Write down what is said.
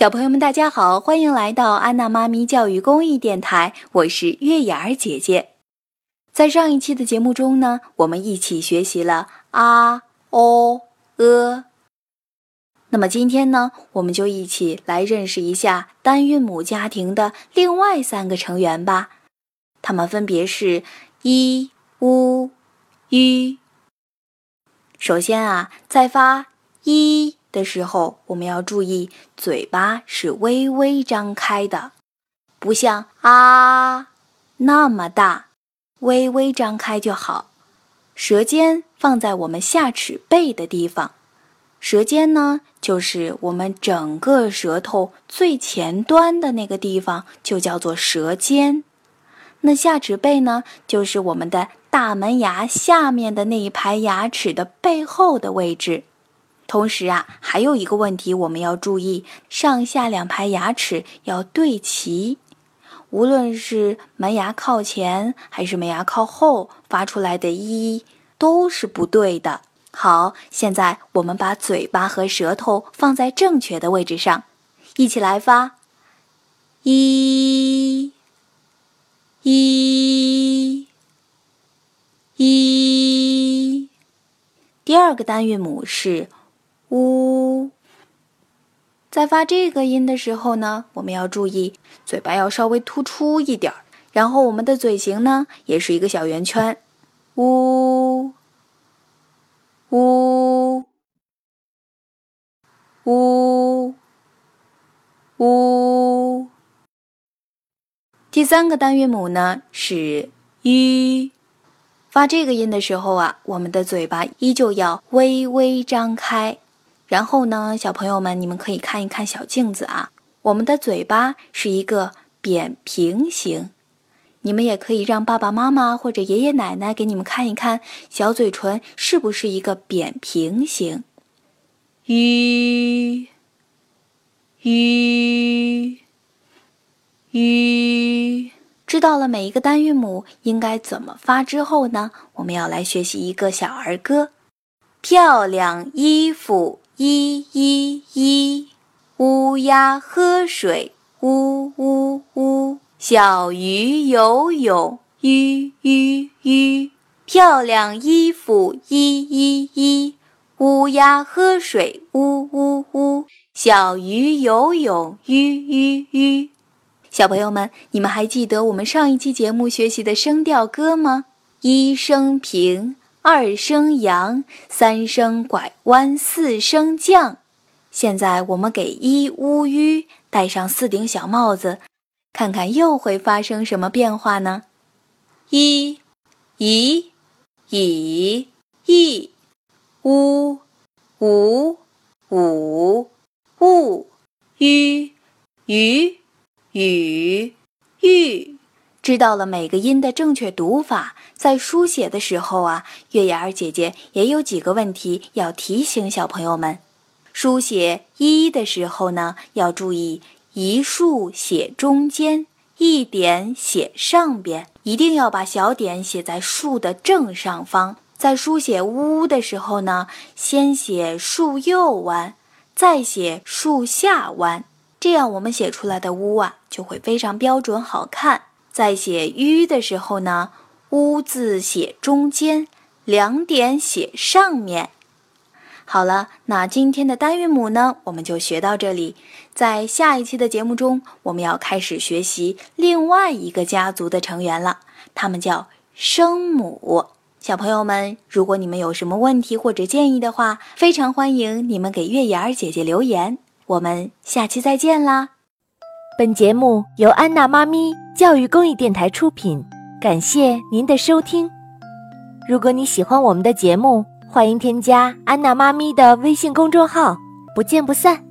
小朋友们，大家好，欢迎来到安娜妈咪教育公益电台，我是月牙儿姐姐。在上一期的节目中呢，我们一起学习了啊、哦、呃。那么今天呢，我们就一起来认识一下单韵母家庭的另外三个成员吧。它们分别是一、乌、吁。首先啊，在发一。的时候，我们要注意嘴巴是微微张开的，不像啊那么大，微微张开就好。舌尖放在我们下齿背的地方，舌尖呢就是我们整个舌头最前端的那个地方，就叫做舌尖。那下齿背呢，就是我们的大门牙下面的那一排牙齿的背后的位置。同时啊，还有一个问题我们要注意，上下两排牙齿要对齐。无论是门牙靠前还是门牙靠后，发出来的“一”都是不对的。好，现在我们把嘴巴和舌头放在正确的位置上，一起来发“一”，一，一。第二个单韵母是。呜，在发这个音的时候呢，我们要注意嘴巴要稍微突出一点儿，然后我们的嘴型呢也是一个小圆圈。呜，呜，呜，呜。第三个单韵母呢是吁。发这个音的时候啊，我们的嘴巴依旧要微微张开。然后呢，小朋友们，你们可以看一看小镜子啊。我们的嘴巴是一个扁平形，你们也可以让爸爸妈妈或者爷爷奶奶给你们看一看小嘴唇是不是一个扁平形。吁，吁，吁。知道了每一个单韵母应该怎么发之后呢，我们要来学习一个小儿歌：漂亮衣服。一一一，乌鸦喝水，呜呜呜；小鱼游泳，吁吁吁。漂亮衣服，一一一，乌鸦喝水，呜呜呜；小鱼游泳，吁吁吁。小朋友们，你们还记得我们上一期节目学习的声调歌吗？一声平。二声扬，三声拐弯，四声降。现在我们给一乌鱼戴上四顶小帽子，看看又会发生什么变化呢？一、一、以、一、乌、五、五、兀、吁、吁、雨、玉。知道了每个音的正确读法，在书写的时候啊，月牙儿姐姐也有几个问题要提醒小朋友们：书写“一”的时候呢，要注意一竖写中间，一点写上边，一定要把小点写在竖的正上方。在书写“呜”的时候呢，先写竖右弯，再写竖下弯，这样我们写出来的“呜”啊，就会非常标准好看。在写“吁”的时候呢，“乌”字写中间，两点写上面。好了，那今天的单韵母呢，我们就学到这里。在下一期的节目中，我们要开始学习另外一个家族的成员了，他们叫声母。小朋友们，如果你们有什么问题或者建议的话，非常欢迎你们给月牙儿姐姐留言。我们下期再见啦！本节目由安娜妈咪教育公益电台出品，感谢您的收听。如果你喜欢我们的节目，欢迎添加安娜妈咪的微信公众号，不见不散。